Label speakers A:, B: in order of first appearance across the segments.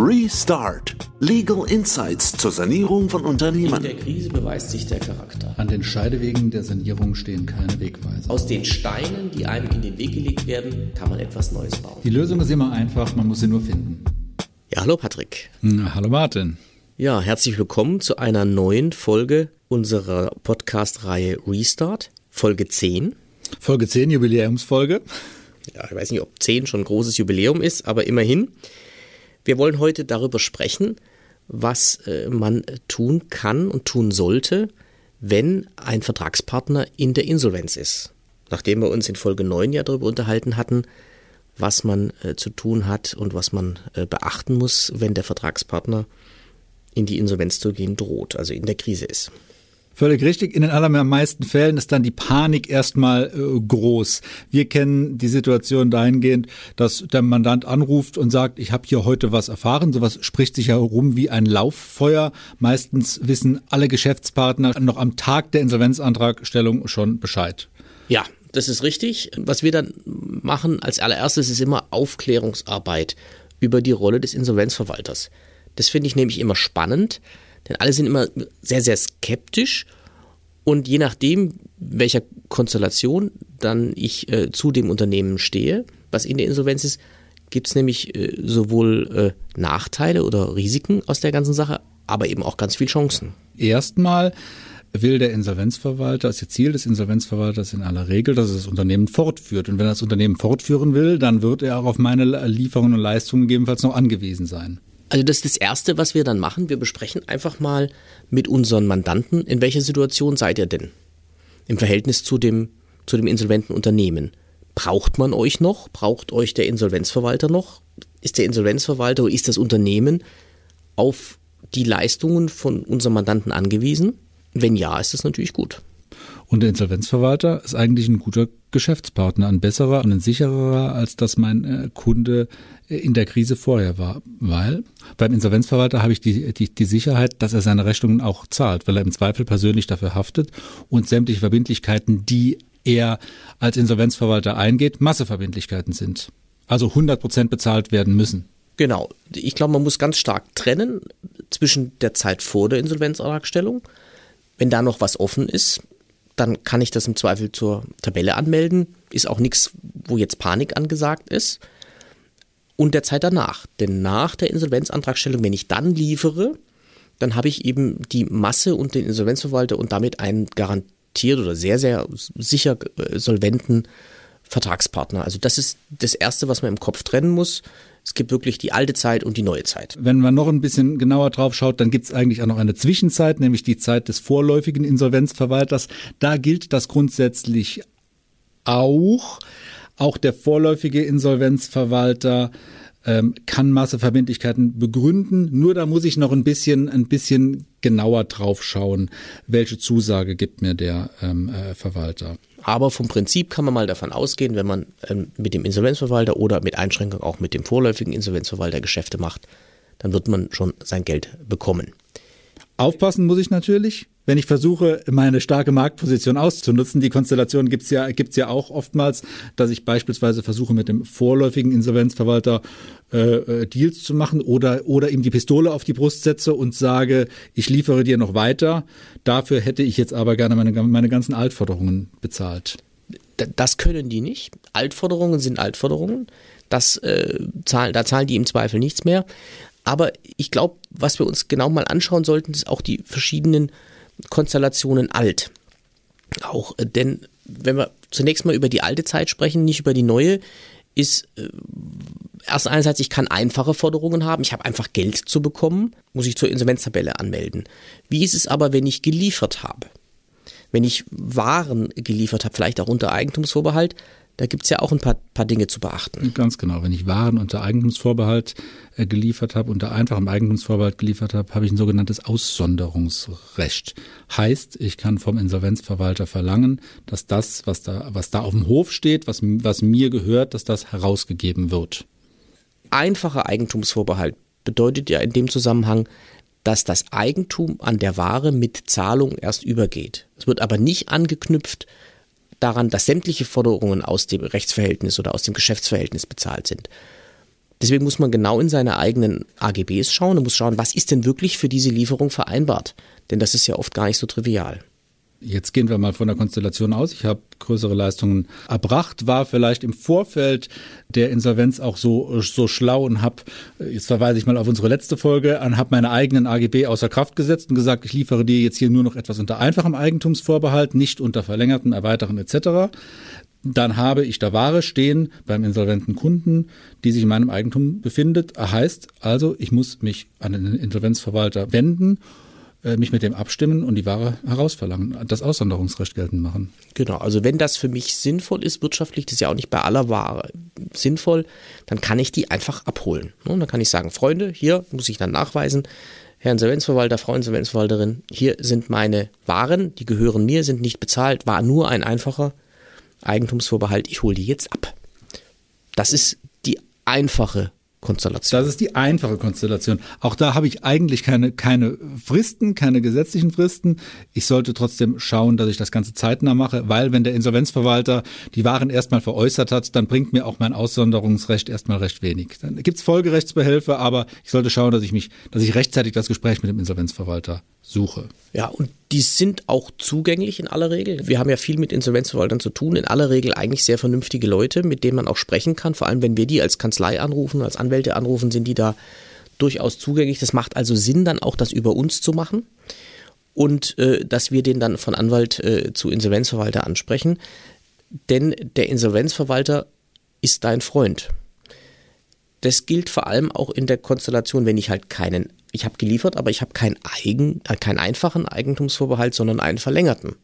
A: Restart. Legal Insights zur Sanierung von Unternehmen.
B: In der Krise beweist sich der Charakter.
C: An den Scheidewegen der Sanierung stehen keine Wegweiser.
B: Aus den Steinen, die einem in den Weg gelegt werden, kann man etwas Neues bauen.
C: Die Lösung ist immer einfach, man muss sie nur finden.
B: Ja, hallo Patrick.
C: Na, hallo Martin.
B: Ja, herzlich willkommen zu einer neuen Folge unserer Podcast-Reihe Restart, Folge 10.
C: Folge 10, Jubiläumsfolge.
B: Ja, ich weiß nicht, ob 10 schon ein großes Jubiläum ist, aber immerhin. Wir wollen heute darüber sprechen, was äh, man tun kann und tun sollte, wenn ein Vertragspartner in der Insolvenz ist. Nachdem wir uns in Folge 9 ja darüber unterhalten hatten, was man äh, zu tun hat und was man äh, beachten muss, wenn der Vertragspartner in die Insolvenz zu gehen droht, also in der Krise ist.
C: Völlig richtig. In den allermeisten Fällen ist dann die Panik erstmal äh, groß. Wir kennen die Situation dahingehend, dass der Mandant anruft und sagt, ich habe hier heute was erfahren. Sowas spricht sich herum wie ein Lauffeuer. Meistens wissen alle Geschäftspartner noch am Tag der Insolvenzantragstellung schon Bescheid.
B: Ja, das ist richtig. Was wir dann machen als allererstes ist immer Aufklärungsarbeit über die Rolle des Insolvenzverwalters. Das finde ich nämlich immer spannend denn alle sind immer sehr, sehr skeptisch. Und je nachdem, welcher Konstellation dann ich äh, zu dem Unternehmen stehe, was in der Insolvenz ist, gibt es nämlich äh, sowohl äh, Nachteile oder Risiken aus der ganzen Sache, aber eben auch ganz viele Chancen.
C: Erstmal will der Insolvenzverwalter, ist das Ziel des Insolvenzverwalters in aller Regel, dass er das Unternehmen fortführt. Und wenn er das Unternehmen fortführen will, dann wird er auch auf meine Lieferungen und Leistungen gegebenenfalls noch angewiesen sein.
B: Also das ist das Erste, was wir dann machen. Wir besprechen einfach mal mit unseren Mandanten, in welcher Situation seid ihr denn im Verhältnis zu dem, zu dem insolventen Unternehmen. Braucht man euch noch? Braucht euch der Insolvenzverwalter noch? Ist der Insolvenzverwalter oder ist das Unternehmen auf die Leistungen von unserem Mandanten angewiesen? Wenn ja, ist das natürlich gut.
C: Und der Insolvenzverwalter ist eigentlich ein guter Geschäftspartner, ein besserer und ein sicherer, als dass mein äh, Kunde äh, in der Krise vorher war. Weil beim Insolvenzverwalter habe ich die, die, die Sicherheit, dass er seine Rechnungen auch zahlt, weil er im Zweifel persönlich dafür haftet und sämtliche Verbindlichkeiten, die er als Insolvenzverwalter eingeht, Masseverbindlichkeiten sind. Also 100 Prozent bezahlt werden müssen.
B: Genau. Ich glaube, man muss ganz stark trennen zwischen der Zeit vor der Insolvenzantragstellung, wenn da noch was offen ist, dann kann ich das im Zweifel zur Tabelle anmelden. Ist auch nichts, wo jetzt Panik angesagt ist. Und der Zeit danach. Denn nach der Insolvenzantragstellung, wenn ich dann liefere, dann habe ich eben die Masse und den Insolvenzverwalter und damit einen garantiert oder sehr, sehr sicher äh, solventen Vertragspartner. Also das ist das Erste, was man im Kopf trennen muss. Es gibt wirklich die alte Zeit und die neue Zeit.
C: Wenn man noch ein bisschen genauer drauf schaut, dann gibt es eigentlich auch noch eine Zwischenzeit, nämlich die Zeit des vorläufigen Insolvenzverwalters. Da gilt das grundsätzlich auch. Auch der vorläufige Insolvenzverwalter ähm, kann Masseverbindlichkeiten begründen. Nur da muss ich noch ein bisschen, ein bisschen genauer drauf schauen, welche Zusage gibt mir der ähm, äh, Verwalter.
B: Aber vom Prinzip kann man mal davon ausgehen, wenn man ähm, mit dem Insolvenzverwalter oder mit Einschränkung auch mit dem vorläufigen Insolvenzverwalter Geschäfte macht, dann wird man schon sein Geld bekommen.
C: Aufpassen muss ich natürlich, wenn ich versuche, meine starke Marktposition auszunutzen. Die Konstellation gibt's ja, gibt's ja auch oftmals, dass ich beispielsweise versuche, mit dem vorläufigen Insolvenzverwalter äh, äh, Deals zu machen oder, oder ihm die Pistole auf die Brust setze und sage, ich liefere dir noch weiter. Dafür hätte ich jetzt aber gerne meine, meine ganzen Altforderungen bezahlt.
B: Das können die nicht. Altforderungen sind Altforderungen. Das, äh, zahlen, da zahlen die im Zweifel nichts mehr. Aber ich glaube, was wir uns genau mal anschauen sollten, ist auch die verschiedenen Konstellationen alt. Auch, äh, denn wenn wir zunächst mal über die alte Zeit sprechen, nicht über die neue, ist äh, erst einerseits, ich kann einfache Forderungen haben, ich habe einfach Geld zu bekommen, muss ich zur Insolvenztabelle anmelden. Wie ist es aber, wenn ich geliefert habe? Wenn ich Waren geliefert habe, vielleicht auch unter Eigentumsvorbehalt, da gibt es ja auch ein paar, paar Dinge zu beachten.
C: Ganz genau. Wenn ich Waren unter Eigentumsvorbehalt äh, geliefert habe, unter einfachem Eigentumsvorbehalt geliefert habe, habe ich ein sogenanntes Aussonderungsrecht. Heißt, ich kann vom Insolvenzverwalter verlangen, dass das, was da, was da auf dem Hof steht, was, was mir gehört, dass das herausgegeben wird.
B: Einfacher Eigentumsvorbehalt bedeutet ja in dem Zusammenhang, dass das Eigentum an der Ware mit Zahlung erst übergeht. Es wird aber nicht angeknüpft daran, dass sämtliche Forderungen aus dem Rechtsverhältnis oder aus dem Geschäftsverhältnis bezahlt sind. Deswegen muss man genau in seine eigenen AGBs schauen und muss schauen, was ist denn wirklich für diese Lieferung vereinbart. Denn das ist ja oft gar nicht so trivial.
C: Jetzt gehen wir mal von der Konstellation aus. Ich habe größere Leistungen erbracht, war vielleicht im Vorfeld der Insolvenz auch so, so schlau und habe, jetzt verweise ich mal auf unsere letzte Folge, und habe meine eigenen AGB außer Kraft gesetzt und gesagt, ich liefere dir jetzt hier nur noch etwas unter einfachem Eigentumsvorbehalt, nicht unter verlängerten, erweiterten etc. Dann habe ich da Ware stehen beim insolventen Kunden, die sich in meinem Eigentum befindet. Heißt also, ich muss mich an den Insolvenzverwalter wenden mich mit dem abstimmen und die Ware herausverlangen, das Aussonderungsrecht geltend machen.
B: Genau, also wenn das für mich sinnvoll ist, wirtschaftlich, das ist ja auch nicht bei aller Ware sinnvoll, dann kann ich die einfach abholen. Und ne? dann kann ich sagen, Freunde, hier muss ich dann nachweisen, Herr Insolvenzverwalter, Frau Insolvenzverwalterin, hier sind meine Waren, die gehören mir, sind nicht bezahlt, war nur ein einfacher Eigentumsvorbehalt, ich hole die jetzt ab. Das ist die einfache Konstellation.
C: Das ist die einfache Konstellation. Auch da habe ich eigentlich keine, keine Fristen, keine gesetzlichen Fristen. Ich sollte trotzdem schauen, dass ich das Ganze zeitnah mache, weil wenn der Insolvenzverwalter die Waren erstmal veräußert hat, dann bringt mir auch mein Aussonderungsrecht erstmal recht wenig. Dann gibt es Folgerechtsbehelfe, aber ich sollte schauen, dass ich mich, dass ich rechtzeitig das Gespräch mit dem Insolvenzverwalter suche.
B: Ja, und die sind auch zugänglich in aller Regel. Wir haben ja viel mit Insolvenzverwaltern zu tun. In aller Regel eigentlich sehr vernünftige Leute, mit denen man auch sprechen kann. Vor allem, wenn wir die als Kanzlei anrufen, als Anwälte anrufen, sind die da durchaus zugänglich. Das macht also Sinn, dann auch das über uns zu machen und äh, dass wir den dann von Anwalt äh, zu Insolvenzverwalter ansprechen. Denn der Insolvenzverwalter ist dein Freund. Das gilt vor allem auch in der Konstellation, wenn ich halt keinen ich habe geliefert, aber ich habe keinen eigen, äh, keinen einfachen Eigentumsvorbehalt, sondern einen verlängerten.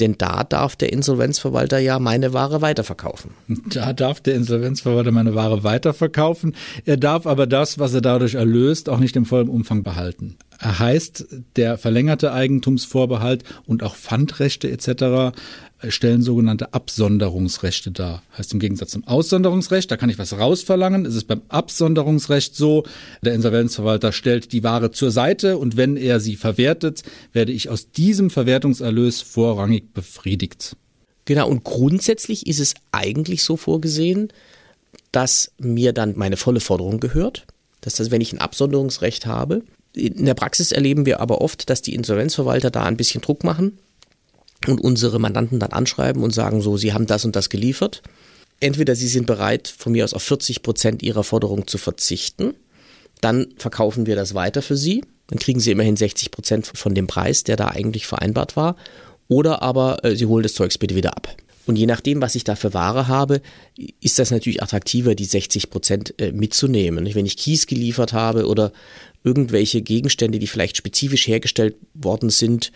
B: Denn da darf der Insolvenzverwalter ja meine Ware weiterverkaufen.
C: Da darf der Insolvenzverwalter meine Ware weiterverkaufen. Er darf aber das, was er dadurch erlöst, auch nicht im vollen Umfang behalten. Er heißt, der verlängerte Eigentumsvorbehalt und auch Pfandrechte etc stellen sogenannte Absonderungsrechte dar. Heißt im Gegensatz zum Aussonderungsrecht, da kann ich was rausverlangen, ist es beim Absonderungsrecht so, der Insolvenzverwalter stellt die Ware zur Seite und wenn er sie verwertet, werde ich aus diesem Verwertungserlös vorrangig befriedigt.
B: Genau, und grundsätzlich ist es eigentlich so vorgesehen, dass mir dann meine volle Forderung gehört. Das heißt, wenn ich ein Absonderungsrecht habe, in der Praxis erleben wir aber oft, dass die Insolvenzverwalter da ein bisschen Druck machen und unsere Mandanten dann anschreiben und sagen so, sie haben das und das geliefert. Entweder sie sind bereit, von mir aus auf 40 Prozent ihrer Forderung zu verzichten, dann verkaufen wir das weiter für sie, dann kriegen sie immerhin 60 Prozent von dem Preis, der da eigentlich vereinbart war, oder aber äh, sie holen das Zeugs bitte wieder ab. Und je nachdem, was ich da für Ware habe, ist das natürlich attraktiver, die 60 Prozent äh, mitzunehmen. Wenn ich Kies geliefert habe oder irgendwelche Gegenstände, die vielleicht spezifisch hergestellt worden sind,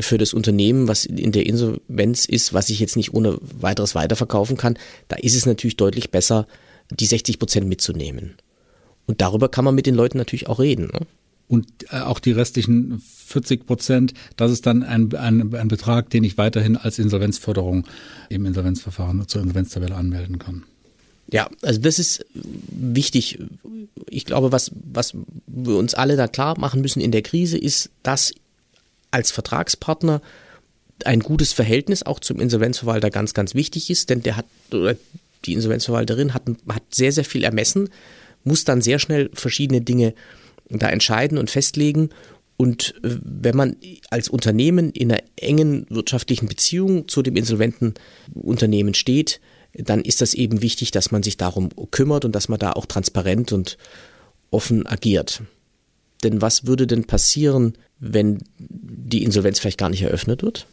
B: für das Unternehmen, was in der Insolvenz ist, was ich jetzt nicht ohne weiteres weiterverkaufen kann, da ist es natürlich deutlich besser, die 60 Prozent mitzunehmen. Und darüber kann man mit den Leuten natürlich auch reden. Ne?
C: Und äh, auch die restlichen 40 Prozent, das ist dann ein, ein, ein Betrag, den ich weiterhin als Insolvenzförderung im Insolvenzverfahren zur Insolvenztabelle anmelden kann.
B: Ja, also das ist wichtig. Ich glaube, was, was wir uns alle da klar machen müssen in der Krise ist, dass als Vertragspartner ein gutes Verhältnis auch zum Insolvenzverwalter ganz, ganz wichtig ist, denn der hat, oder die Insolvenzverwalterin hat, hat sehr, sehr viel ermessen, muss dann sehr schnell verschiedene Dinge da entscheiden und festlegen. Und äh, wenn man als Unternehmen in einer engen wirtschaftlichen Beziehung zu dem insolventen Unternehmen steht, dann ist das eben wichtig, dass man sich darum kümmert und dass man da auch transparent und offen agiert. Denn was würde denn passieren, wenn die Insolvenz vielleicht gar nicht eröffnet wird?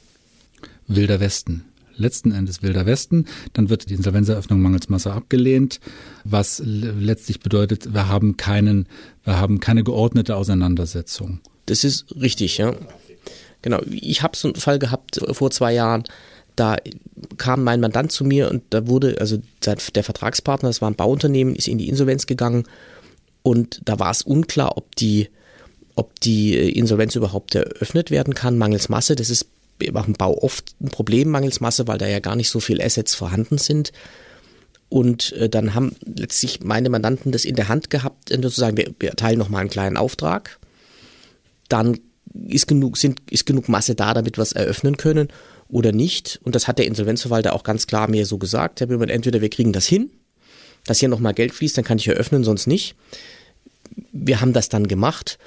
C: Wilder Westen. Letzten Endes Wilder Westen. Dann wird die Insolvenzeröffnung mangels Masse abgelehnt, was letztlich bedeutet, wir haben keinen, wir haben keine geordnete Auseinandersetzung.
B: Das ist richtig, ja. Genau. Ich habe so einen Fall gehabt vor zwei Jahren. Da kam mein Mandant zu mir und da wurde, also der Vertragspartner, das war ein Bauunternehmen, ist in die Insolvenz gegangen und da war es unklar, ob die ob die äh, Insolvenz überhaupt eröffnet werden kann, mangels Masse. Das ist beim Bau oft ein Problem, mangels Masse, weil da ja gar nicht so viel Assets vorhanden sind. Und äh, dann haben letztlich meine Mandanten das in der Hand gehabt, sozusagen, wir, wir erteilen nochmal einen kleinen Auftrag. Dann ist genug, sind, ist genug Masse da, damit wir es eröffnen können oder nicht. Und das hat der Insolvenzverwalter auch ganz klar mir so gesagt. Herr Böhmann, entweder wir kriegen das hin dass hier nochmal Geld fließt, dann kann ich eröffnen, sonst nicht. Wir haben das dann gemacht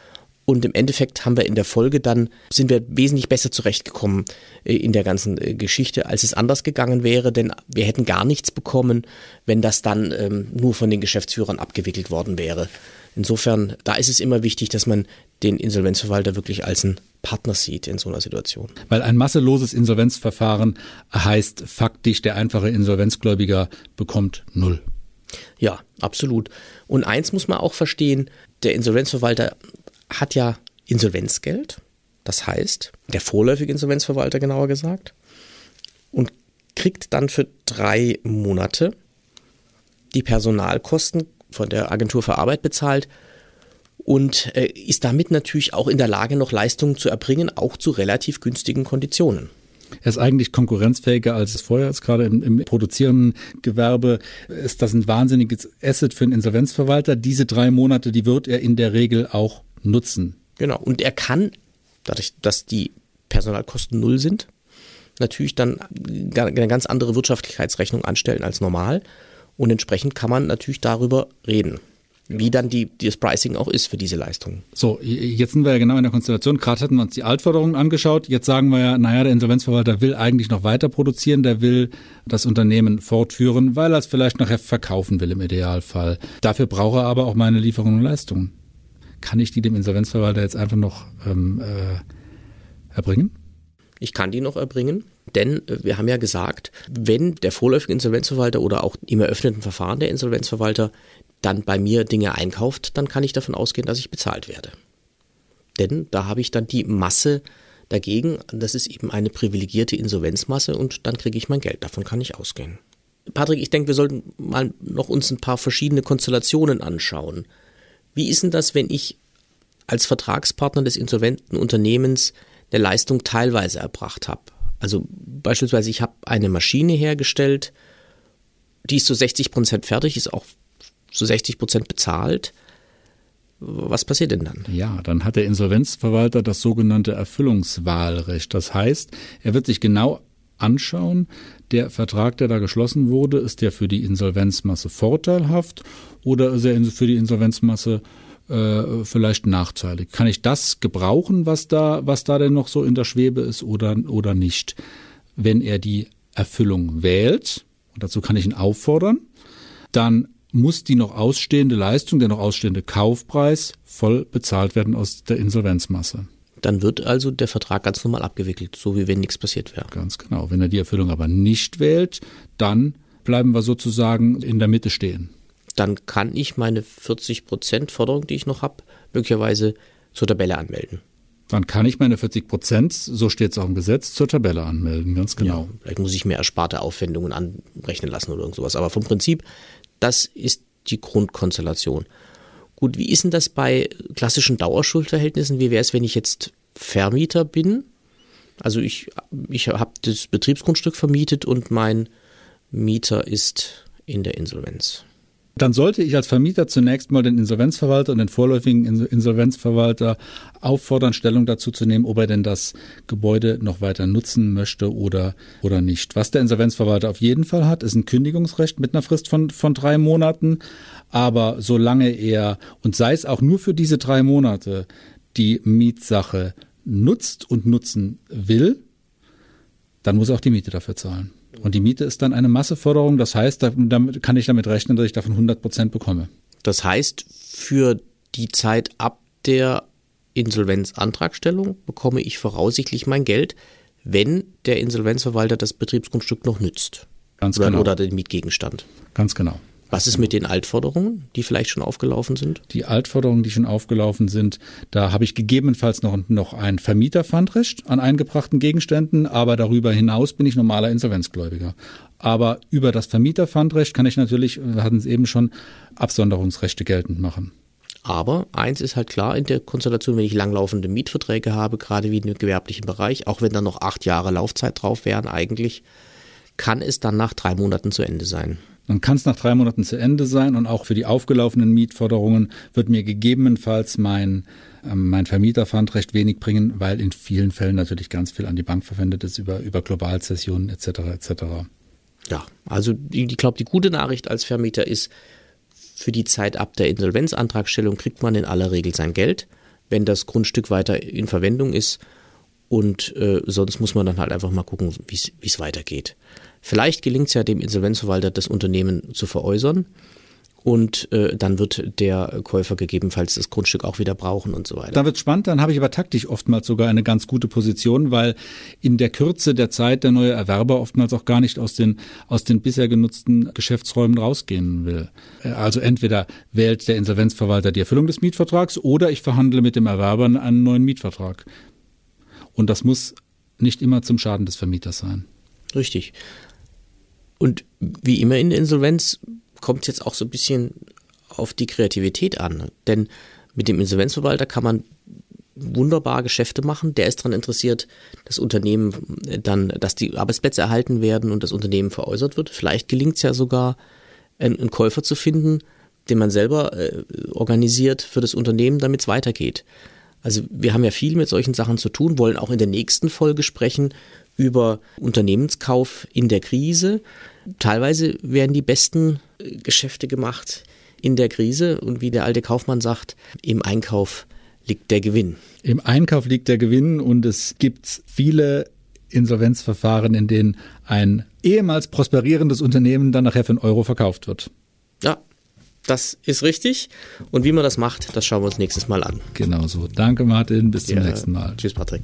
B: und im Endeffekt haben wir in der Folge dann, sind wir wesentlich besser zurechtgekommen äh, in der ganzen äh, Geschichte, als es anders gegangen wäre, denn wir hätten gar nichts bekommen, wenn das dann ähm, nur von den Geschäftsführern abgewickelt worden wäre. Insofern, da ist es immer wichtig, dass man den Insolvenzverwalter wirklich als einen Partner sieht in so einer Situation.
C: Weil ein masseloses Insolvenzverfahren heißt faktisch, der einfache Insolvenzgläubiger bekommt null.
B: Ja, absolut. Und eins muss man auch verstehen, der Insolvenzverwalter hat ja Insolvenzgeld, das heißt, der vorläufige Insolvenzverwalter genauer gesagt, und kriegt dann für drei Monate die Personalkosten von der Agentur für Arbeit bezahlt und äh, ist damit natürlich auch in der Lage, noch Leistungen zu erbringen, auch zu relativ günstigen Konditionen.
C: Er ist eigentlich konkurrenzfähiger als es vorher ist. Gerade im, im produzierenden Gewerbe ist das ein wahnsinniges Asset für einen Insolvenzverwalter. Diese drei Monate, die wird er in der Regel auch nutzen.
B: Genau. Und er kann, dadurch, dass die Personalkosten null sind, natürlich dann eine ganz andere Wirtschaftlichkeitsrechnung anstellen als normal. Und entsprechend kann man natürlich darüber reden wie dann die, das Pricing auch ist für diese Leistung.
C: So, jetzt sind wir ja genau in der Konstellation. Gerade hatten wir uns die Altforderungen angeschaut. Jetzt sagen wir ja, naja, der Insolvenzverwalter will eigentlich noch weiter produzieren, der will das Unternehmen fortführen, weil er es vielleicht nachher verkaufen will im Idealfall. Dafür braucht er aber auch meine Lieferungen und Leistungen kann ich die dem Insolvenzverwalter jetzt einfach noch ähm, äh, erbringen?
B: Ich kann die noch erbringen, denn äh, wir haben ja gesagt, wenn der vorläufige Insolvenzverwalter oder auch im eröffneten Verfahren der Insolvenzverwalter dann bei mir Dinge einkauft, dann kann ich davon ausgehen, dass ich bezahlt werde. Denn da habe ich dann die Masse dagegen, das ist eben eine privilegierte Insolvenzmasse und dann kriege ich mein Geld, davon kann ich ausgehen. Patrick, ich denke, wir sollten mal noch uns ein paar verschiedene Konstellationen anschauen. Wie ist denn das, wenn ich als Vertragspartner des insolventen Unternehmens eine Leistung teilweise erbracht habe? Also beispielsweise, ich habe eine Maschine hergestellt, die ist zu 60 Prozent fertig, ist auch zu 60 Prozent bezahlt. Was passiert denn dann?
C: Ja, dann hat der Insolvenzverwalter das sogenannte Erfüllungswahlrecht. Das heißt, er wird sich genau anschauen, der Vertrag, der da geschlossen wurde, ist der für die Insolvenzmasse vorteilhaft oder ist er für die Insolvenzmasse äh, vielleicht nachteilig? Kann ich das gebrauchen, was da, was da denn noch so in der Schwebe ist oder, oder nicht? Wenn er die Erfüllung wählt, und dazu kann ich ihn auffordern, dann muss die noch ausstehende Leistung, der noch ausstehende Kaufpreis voll bezahlt werden aus der Insolvenzmasse.
B: Dann wird also der Vertrag ganz normal abgewickelt, so wie wenn nichts passiert wäre.
C: Ganz genau. Wenn er die Erfüllung aber nicht wählt, dann bleiben wir sozusagen in der Mitte stehen.
B: Dann kann ich meine 40 Prozent Forderung, die ich noch habe, möglicherweise zur Tabelle anmelden.
C: Dann kann ich meine 40 Prozent, so steht es auch im Gesetz, zur Tabelle anmelden, ganz genau. Ja,
B: vielleicht muss ich mir ersparte Aufwendungen anrechnen lassen oder irgend sowas. Aber vom Prinzip, das ist die Grundkonstellation. Gut, wie ist denn das bei klassischen Dauerschuldverhältnissen? Wie wäre es, wenn ich jetzt Vermieter bin? Also ich, ich habe das Betriebsgrundstück vermietet und mein Mieter ist in der Insolvenz.
C: Dann sollte ich als Vermieter zunächst mal den Insolvenzverwalter und den vorläufigen Insolvenzverwalter auffordern, Stellung dazu zu nehmen, ob er denn das Gebäude noch weiter nutzen möchte oder, oder nicht. Was der Insolvenzverwalter auf jeden Fall hat, ist ein Kündigungsrecht mit einer Frist von, von drei Monaten. Aber solange er, und sei es auch nur für diese drei Monate, die Mietsache nutzt und nutzen will, dann muss er auch die Miete dafür zahlen. Und die Miete ist dann eine Masseforderung. Das heißt, damit kann ich damit rechnen, dass ich davon 100 Prozent bekomme.
B: Das heißt, für die Zeit ab der Insolvenzantragstellung bekomme ich voraussichtlich mein Geld, wenn der Insolvenzverwalter das Betriebsgrundstück noch nützt.
C: Ganz
B: oder,
C: genau.
B: Oder den Mietgegenstand.
C: Ganz genau.
B: Was ist mit den Altforderungen, die vielleicht schon aufgelaufen sind?
C: Die Altforderungen, die schon aufgelaufen sind, da habe ich gegebenenfalls noch, noch ein Vermieterpfandrecht an eingebrachten Gegenständen, aber darüber hinaus bin ich normaler Insolvenzgläubiger. Aber über das Vermieterpfandrecht kann ich natürlich, wir hatten es eben schon, Absonderungsrechte geltend machen.
B: Aber eins ist halt klar in der Konstellation, wenn ich langlaufende Mietverträge habe, gerade wie im gewerblichen Bereich, auch wenn da noch acht Jahre Laufzeit drauf wären eigentlich, kann es dann nach drei Monaten zu Ende sein.
C: Dann kann es nach drei Monaten zu Ende sein und auch für die aufgelaufenen Mietforderungen wird mir gegebenenfalls mein, äh, mein Vermieterpfand recht wenig bringen, weil in vielen Fällen natürlich ganz viel an die Bank verwendet ist über, über Globalzessionen etc. etc.
B: Ja, also ich glaube, die gute Nachricht als Vermieter ist, für die Zeit ab der Insolvenzantragstellung kriegt man in aller Regel sein Geld, wenn das Grundstück weiter in Verwendung ist. Und äh, sonst muss man dann halt einfach mal gucken, wie es weitergeht. Vielleicht gelingt es ja dem Insolvenzverwalter, das Unternehmen zu veräußern und äh, dann wird der Käufer gegebenenfalls das Grundstück auch wieder brauchen und so weiter.
C: Da wird spannend, dann habe ich aber taktisch oftmals sogar eine ganz gute Position, weil in der Kürze der Zeit der neue Erwerber oftmals auch gar nicht aus den, aus den bisher genutzten Geschäftsräumen rausgehen will. Also entweder wählt der Insolvenzverwalter die Erfüllung des Mietvertrags oder ich verhandle mit dem Erwerber einen neuen Mietvertrag. Und das muss nicht immer zum Schaden des Vermieters sein.
B: Richtig. Und wie immer in der Insolvenz kommt es jetzt auch so ein bisschen auf die Kreativität an. Denn mit dem Insolvenzverwalter kann man wunderbar Geschäfte machen. Der ist daran interessiert, das Unternehmen dann, dass die Arbeitsplätze erhalten werden und das Unternehmen veräußert wird. Vielleicht gelingt es ja sogar, einen, einen, Käufer zu finden, den man selber äh, organisiert für das Unternehmen, damit es weitergeht. Also wir haben ja viel mit solchen Sachen zu tun, wollen auch in der nächsten Folge sprechen über Unternehmenskauf in der Krise. Teilweise werden die besten äh, Geschäfte gemacht in der Krise und wie der alte Kaufmann sagt, im Einkauf liegt der Gewinn.
C: Im Einkauf liegt der Gewinn und es gibt viele Insolvenzverfahren, in denen ein ehemals prosperierendes Unternehmen dann nachher für einen Euro verkauft wird.
B: Das ist richtig. Und wie man das macht, das schauen wir uns nächstes Mal an.
C: Genau so. Danke, Martin. Bis zum ja, nächsten Mal.
B: Tschüss, Patrick.